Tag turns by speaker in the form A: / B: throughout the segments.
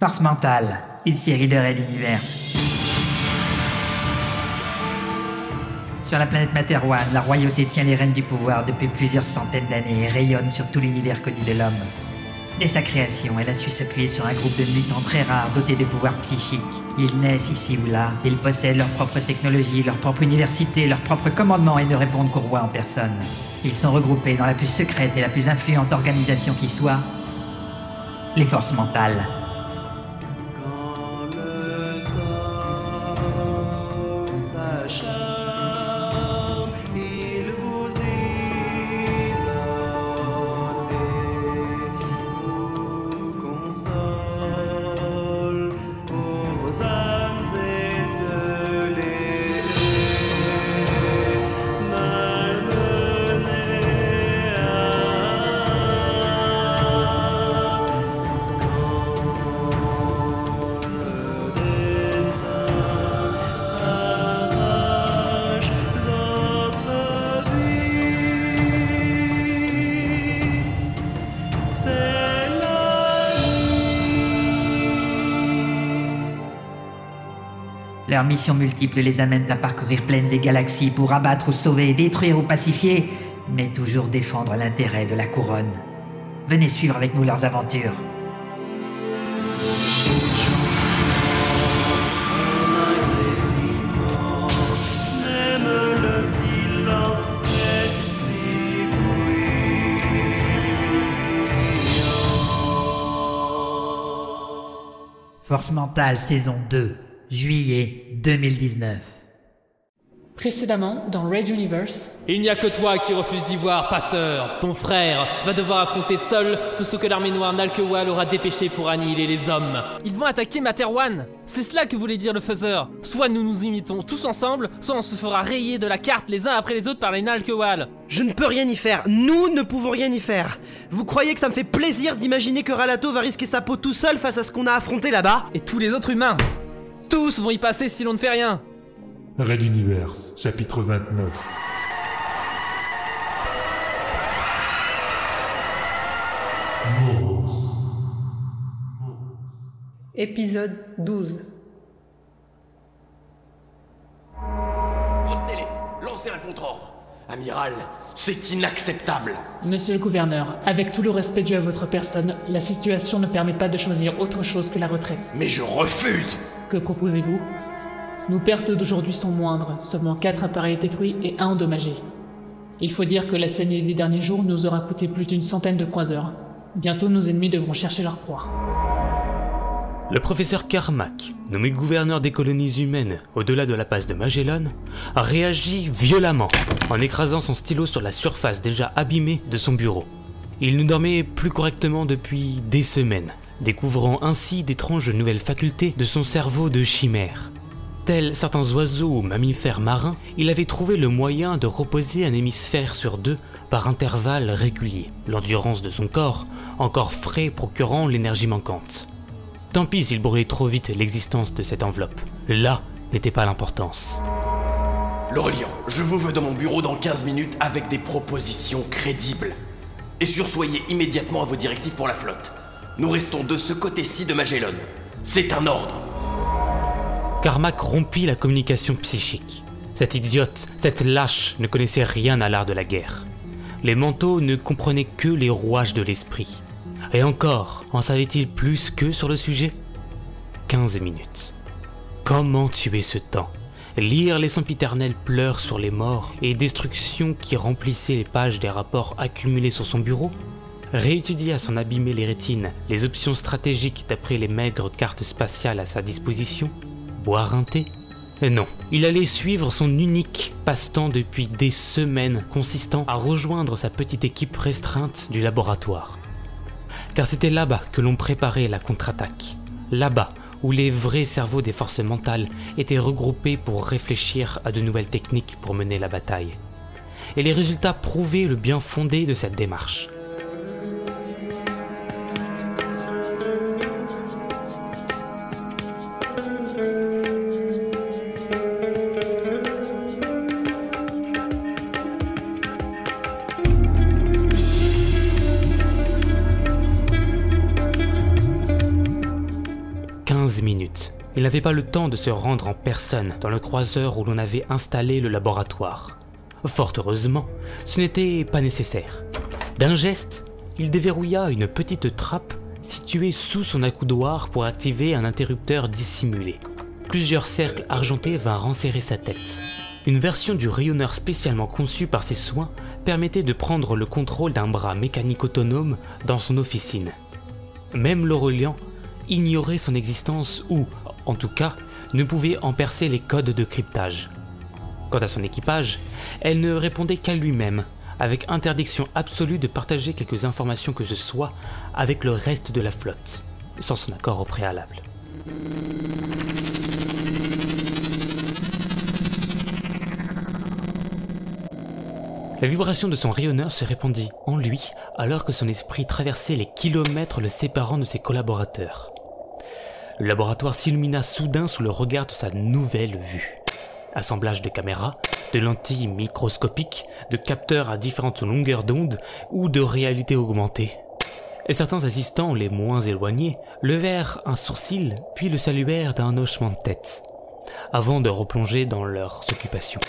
A: Force mentale, une série de Red Universe. Sur la planète Materwan, la royauté tient les rênes du pouvoir depuis plusieurs centaines d'années et rayonne sur tout l'univers connu de l'homme. Dès sa création, elle a su s'appuyer sur un groupe de mutants très rares dotés de pouvoirs psychiques. Ils naissent ici ou là, ils possèdent leur propre technologie, leur propre université, leur propre commandement et ne répondent qu'au roi en personne. Ils sont regroupés dans la plus secrète et la plus influente organisation qui soit, les forces mentales. Leurs missions multiples les amènent à parcourir plaines et galaxies pour abattre ou sauver, détruire ou pacifier, mais toujours défendre l'intérêt de la couronne. Venez suivre avec nous leurs aventures. Force mentale saison 2, juillet 2019.
B: Précédemment, dans Red Universe,
C: Il n'y a que toi qui refuses d'y voir, passeur. Ton frère va devoir affronter seul tout ce que l'armée noire Nalkewal aura dépêché pour annihiler les hommes. Ils vont attaquer Materwan. C'est cela que voulait dire le faiseur. Soit nous nous imitons tous ensemble, soit on se fera rayer de la carte les uns après les autres par les Nalkewal.
D: Je ne peux rien y faire. Nous ne pouvons rien y faire. Vous croyez que ça me fait plaisir d'imaginer que Ralato va risquer sa peau tout seul face à ce qu'on a affronté là-bas?
C: Et tous les autres humains. Tous vont y passer si l'on ne fait rien.
E: Red Universe, chapitre 29.
B: épisode 12.
F: Amiral, c'est inacceptable.
B: Monsieur le gouverneur, avec tout le respect dû à votre personne, la situation ne permet pas de choisir autre chose que la retraite.
F: Mais je refuse.
B: Que proposez-vous? Nos pertes d'aujourd'hui sont moindres, seulement 4 appareils détruits et 1 endommagé. Il faut dire que la saignée des derniers jours nous aura coûté plus d'une centaine de croiseurs. Bientôt nos ennemis devront chercher leur proie.
G: Le professeur Carmack, nommé gouverneur des colonies humaines au-delà de la passe de Magellan, a réagi violemment en écrasant son stylo sur la surface déjà abîmée de son bureau. Il ne dormait plus correctement depuis des semaines, découvrant ainsi d'étranges nouvelles facultés de son cerveau de chimère. Tels certains oiseaux ou mammifères marins, il avait trouvé le moyen de reposer un hémisphère sur deux par intervalles réguliers, l'endurance de son corps encore frais procurant l'énergie manquante. Tant pis s'il brûlait trop vite l'existence de cette enveloppe. Là n'était pas l'importance.
F: L'Orient, je vous veux dans mon bureau dans 15 minutes avec des propositions crédibles. Et sursoyez immédiatement à vos directives pour la flotte. Nous restons de ce côté-ci de Magellan. C'est un ordre.
G: Carmack rompit la communication psychique. Cet idiote, cette lâche ne connaissait rien à l'art de la guerre. Les manteaux ne comprenaient que les rouages de l'esprit. Et encore, en savait-il plus qu'eux sur le sujet? 15 minutes. Comment tuer ce temps? Lire les sempiternels pleurs sur les morts et destruction qui remplissaient les pages des rapports accumulés sur son bureau? Réétudier à son abîmer les rétines les options stratégiques d'après les maigres cartes spatiales à sa disposition? Boire un thé? Euh, Non, il allait suivre son unique passe-temps depuis des semaines consistant à rejoindre sa petite équipe restreinte du laboratoire. Car c'était là-bas que l'on préparait la contre-attaque. Là-bas où les vrais cerveaux des forces mentales étaient regroupés pour réfléchir à de nouvelles techniques pour mener la bataille. Et les résultats prouvaient le bien fondé de cette démarche. Il n'avait pas le temps de se rendre en personne dans le croiseur où l'on avait installé le laboratoire. Fort heureusement, ce n'était pas nécessaire. D'un geste, il déverrouilla une petite trappe située sous son accoudoir pour activer un interrupteur dissimulé. Plusieurs cercles argentés vinrent enserrer sa tête. Une version du rayonneur spécialement conçu par ses soins permettait de prendre le contrôle d'un bras mécanique autonome dans son officine. Même l'Aurélien ignorait son existence ou, en tout cas, ne pouvait en percer les codes de cryptage. Quant à son équipage, elle ne répondait qu'à lui-même, avec interdiction absolue de partager quelques informations que ce soit avec le reste de la flotte, sans son accord au préalable. La vibration de son rayonneur se répandit en lui alors que son esprit traversait les kilomètres le séparant de ses collaborateurs. Le laboratoire s'illumina soudain sous le regard de sa nouvelle vue. Assemblage de caméras, de lentilles microscopiques, de capteurs à différentes longueurs d'onde ou de réalité augmentée. Et certains assistants les moins éloignés levèrent un sourcil puis le saluèrent d'un hochement de tête, avant de replonger dans leurs occupations.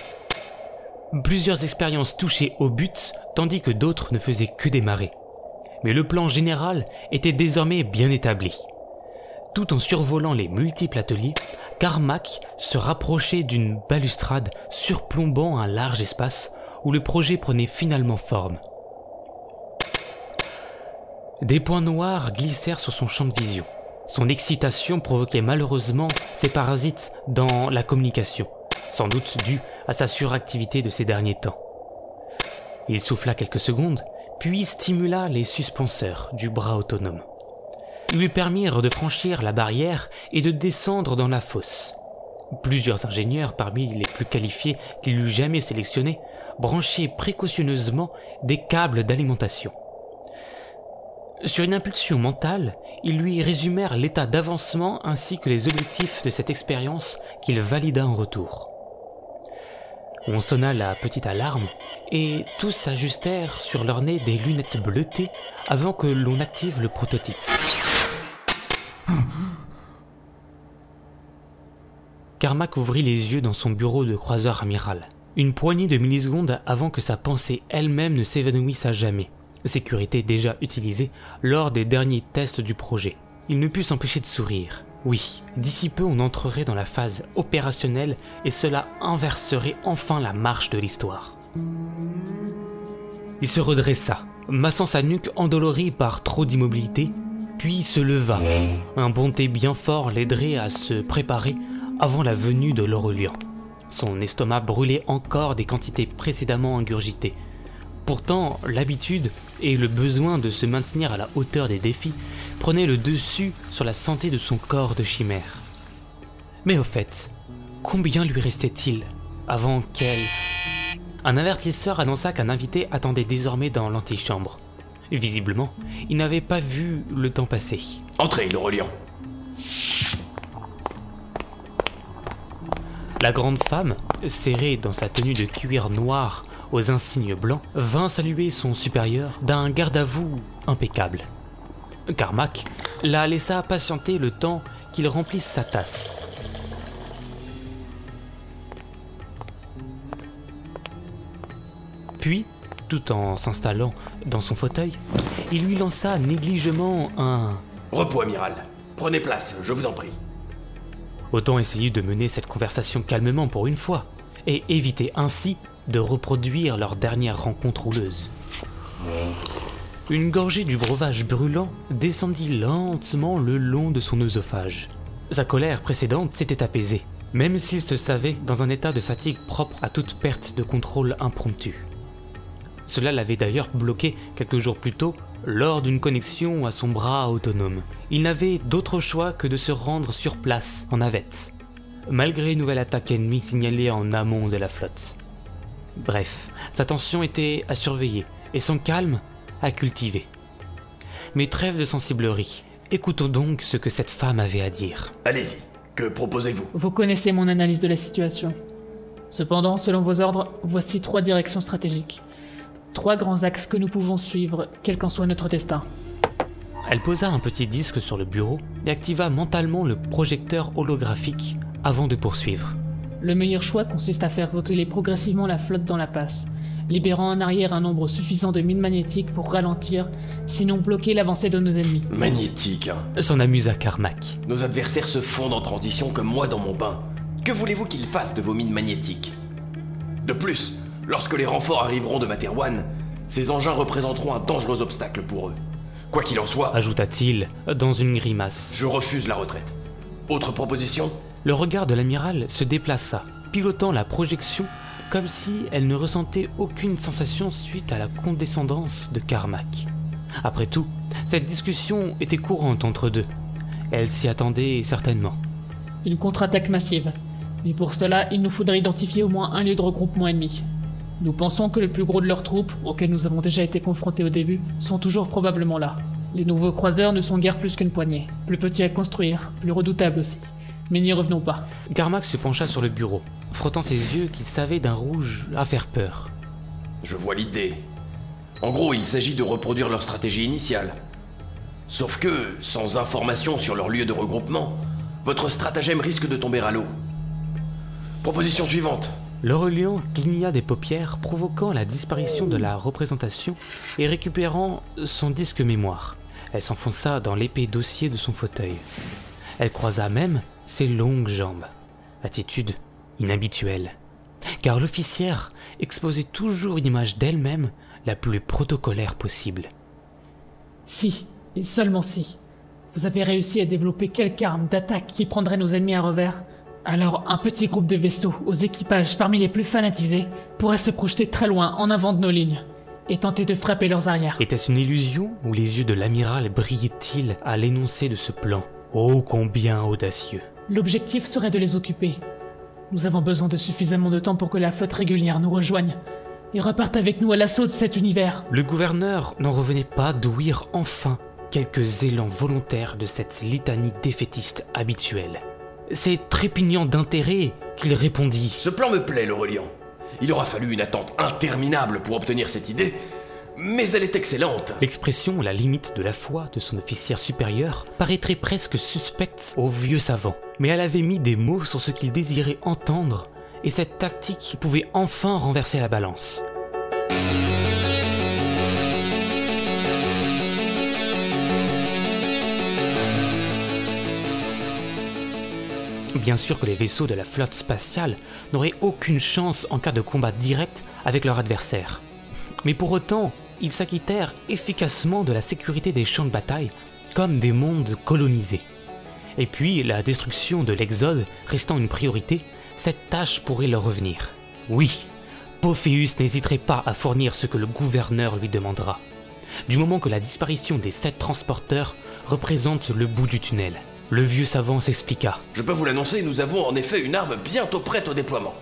G: Plusieurs expériences touchaient au but, tandis que d'autres ne faisaient que démarrer. Mais le plan général était désormais bien établi. Tout en survolant les multiples ateliers, Carmack se rapprochait d'une balustrade surplombant un large espace où le projet prenait finalement forme. Des points noirs glissèrent sur son champ de vision. Son excitation provoquait malheureusement ses parasites dans la communication sans doute dû à sa suractivité de ces derniers temps. Il souffla quelques secondes, puis stimula les suspenseurs du bras autonome. Lui permirent de franchir la barrière et de descendre dans la fosse. Plusieurs ingénieurs parmi les plus qualifiés qu'il eût jamais sélectionnés branchaient précautionneusement des câbles d'alimentation. Sur une impulsion mentale, ils lui résumèrent l'état d'avancement ainsi que les objectifs de cette expérience qu'il valida en retour. On sonna la petite alarme et tous s'ajustèrent sur leur nez des lunettes bleutées avant que l'on active le prototype. Carmack ouvrit les yeux dans son bureau de croiseur amiral. Une poignée de millisecondes avant que sa pensée elle-même ne s'évanouisse à jamais. Sécurité déjà utilisée lors des derniers tests du projet. Il ne put s'empêcher de sourire. Oui, d'ici peu on entrerait dans la phase opérationnelle et cela inverserait enfin la marche de l'histoire. Il se redressa, massant sa nuque endolorie par trop d'immobilité, puis se leva. Un bonté bien fort l'aiderait à se préparer avant la venue de l'Aurélien. Son estomac brûlait encore des quantités précédemment ingurgitées. Pourtant, l'habitude et le besoin de se maintenir à la hauteur des défis prenait le dessus sur la santé de son corps de chimère. Mais au fait, combien lui restait-il avant qu'elle... Un avertisseur annonça qu'un invité attendait désormais dans l'antichambre. Visiblement, il n'avait pas vu le temps passer.
F: Entrez, le reliant.
G: La grande femme, serrée dans sa tenue de cuir noir aux insignes blancs, vint saluer son supérieur d'un garde-à-vous impeccable. Carmack la laissa patienter le temps qu'il remplisse sa tasse. Puis, tout en s'installant dans son fauteuil, il lui lança négligemment un
F: Repos, amiral. Prenez place, je vous en prie.
G: Autant essayer de mener cette conversation calmement pour une fois, et éviter ainsi de reproduire leur dernière rencontre houleuse. Une gorgée du breuvage brûlant descendit lentement le long de son œsophage. Sa colère précédente s'était apaisée, même s'il se savait dans un état de fatigue propre à toute perte de contrôle impromptue. Cela l'avait d'ailleurs bloqué quelques jours plus tôt lors d'une connexion à son bras autonome. Il n'avait d'autre choix que de se rendre sur place en navette, malgré une nouvelle attaque ennemie signalée en amont de la flotte. Bref, sa tension était à surveiller et son calme à cultiver. Mais trêve de sensiblerie. Écoutons donc ce que cette femme avait à dire.
F: Allez-y, que proposez-vous?
B: Vous connaissez mon analyse de la situation. Cependant, selon vos ordres, voici trois directions stratégiques. Trois grands axes que nous pouvons suivre, quel qu'en soit notre destin.
G: Elle posa un petit disque sur le bureau et activa mentalement le projecteur holographique avant de poursuivre.
B: Le meilleur choix consiste à faire reculer progressivement la flotte dans la passe, libérant en arrière un nombre suffisant de mines magnétiques pour ralentir, sinon bloquer l'avancée de nos ennemis.
F: Magnétique, hein.
G: S'en amusa Carmack.
F: Nos adversaires se fondent en transition comme moi dans mon bain. Que voulez-vous qu'ils fassent de vos mines magnétiques? De plus, lorsque les renforts arriveront de Materwan, ces engins représenteront un dangereux obstacle pour eux. Quoi qu'il en soit,
G: Ajouta-t-il dans une grimace.
F: je refuse la retraite. Autre proposition?
G: Le regard de l'amiral se déplaça, pilotant la projection comme si elle ne ressentait aucune sensation suite à la condescendance de Carmack. Après tout, cette discussion était courante entre deux. Elle s'y attendait certainement.
B: Une contre-attaque massive. Mais pour cela, il nous faudrait identifier au moins un lieu de regroupement ennemi. Nous pensons que le plus gros de leurs troupes, auxquelles nous avons déjà été confrontés au début, sont toujours probablement là. Les nouveaux croiseurs ne sont guère plus qu'une poignée. Plus petits à construire, plus redoutables aussi. Mais n'y revenons pas.
G: Carmack se pencha sur le bureau, frottant ses yeux qu'il savait d'un rouge à faire peur.
F: Je vois l'idée. En gros, il s'agit de reproduire leur stratégie initiale. Sauf que, sans information sur leur lieu de regroupement, votre stratagème risque de tomber à l'eau. Proposition suivante.
G: L'Aurélien cligna des paupières, provoquant la disparition de la représentation et récupérant son disque mémoire. Elle s'enfonça dans l'épais dossier de son fauteuil. Elle croisa même ses longues jambes. Attitude inhabituelle. Car l'officière exposait toujours une image d'elle-même la plus protocolaire possible.
B: Si, et seulement si, vous avez réussi à développer quelque arme d'attaque qui prendrait nos ennemis à revers, alors un petit groupe de vaisseaux aux équipages parmi les plus fanatisés pourrait se projeter très loin en avant de nos lignes et tenter de frapper leurs arrières.
G: Était-ce une illusion ou les yeux de l'amiral brillaient-ils à l'énoncé de ce plan? Oh combien audacieux
B: L'objectif serait de les occuper. Nous avons besoin de suffisamment de temps pour que la flotte régulière nous rejoigne et reparte avec nous à l'assaut de cet univers.
G: Le gouverneur n'en revenait pas d'ouïr enfin quelques élans volontaires de cette litanie défaitiste habituelle. C'est trépignant d'intérêt qu'il répondit.
F: Ce plan me plaît, l'Aurélien. Il aura fallu une attente interminable pour obtenir cette idée, mais elle est excellente.
G: L'expression la limite de la foi de son officier supérieur paraîtrait presque suspecte au vieux savant, mais elle avait mis des mots sur ce qu'il désirait entendre, et cette tactique pouvait enfin renverser la balance. Bien sûr que les vaisseaux de la flotte spatiale n'auraient aucune chance en cas de combat direct avec leur adversaire. Mais pour autant, ils s'acquittèrent efficacement de la sécurité des champs de bataille comme des mondes colonisés. Et puis, la destruction de l'Exode restant une priorité, cette tâche pourrait leur revenir. Oui, Pophéus n'hésiterait pas à fournir ce que le gouverneur lui demandera, du moment que la disparition des sept transporteurs représente le bout du tunnel. Le vieux savant s'expliqua.
F: Je peux vous l'annoncer, nous avons en effet une arme bientôt prête au déploiement.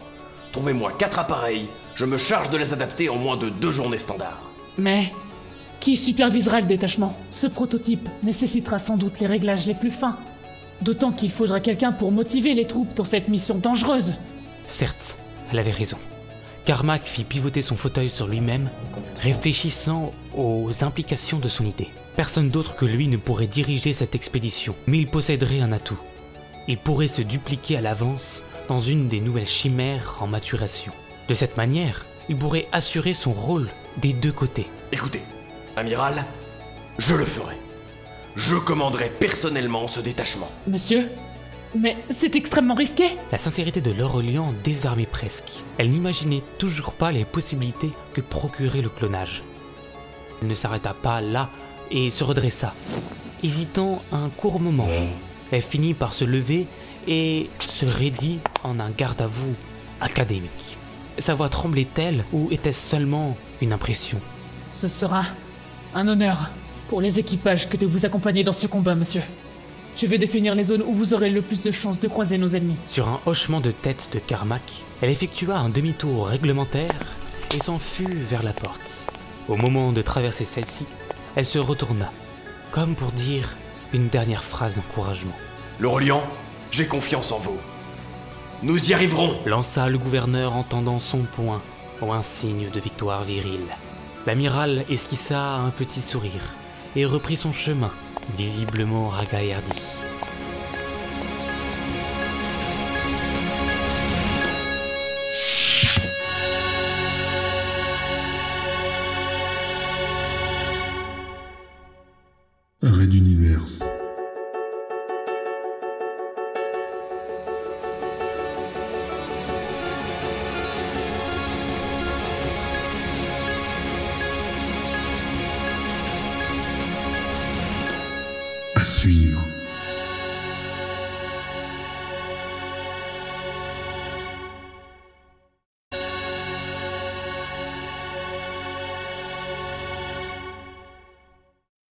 F: Trouvez-moi quatre appareils, je me charge de les adapter en moins de deux journées standards.
B: Mais qui supervisera le détachement? Ce prototype nécessitera sans doute les réglages les plus fins. D'autant qu'il faudra quelqu'un pour motiver les troupes dans cette mission dangereuse.
G: Certes, elle avait raison. Carmack fit pivoter son fauteuil sur lui-même, réfléchissant aux implications de son idée. Personne d'autre que lui ne pourrait diriger cette expédition, mais il posséderait un atout. Il pourrait se dupliquer à l'avance dans une des nouvelles chimères en maturation. De cette manière, il pourrait assurer son rôle des deux côtés.
F: Écoutez, amiral, je le ferai. Je commanderai personnellement ce détachement.
B: Monsieur Mais c'est extrêmement risqué
G: La sincérité de l'Orelian désarmait presque. Elle n'imaginait toujours pas les possibilités que procurait le clonage. Elle ne s'arrêta pas là et se redressa. Hésitant un court moment, elle finit par se lever et se raidit en un garde à vous académique. Sa voix tremblait-elle ou était-ce seulement une impression?
B: Ce sera un honneur pour les équipages que de vous accompagner dans ce combat, monsieur. Je vais définir les zones où vous aurez le plus de chances de croiser nos ennemis.
G: Sur un hochement de tête de Carmack, elle effectua un demi-tour réglementaire et s'en fut vers la porte. Au moment de traverser celle-ci, elle se retourna, comme pour dire une dernière phrase d'encouragement.
F: L'Orient, j'ai confiance en vous. Nous y arriverons
G: Lança le gouverneur en tendant son poing, au un signe de victoire virile. L'amiral esquissa un petit sourire et reprit son chemin, visiblement ragaillardi.
E: Red